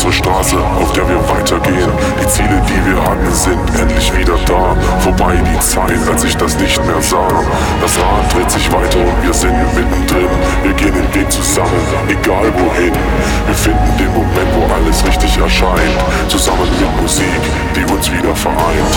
unsere Straße, auf der wir weitergehen. Die Ziele, die wir hatten, sind endlich wieder da. Vorbei die Zeit, als ich das nicht mehr sah. Das Rad dreht sich weiter und wir sind mittendrin. Wir gehen den Weg zusammen, egal wohin. Wir finden den Moment, wo alles richtig erscheint. Zusammen mit Musik, die uns wieder vereint.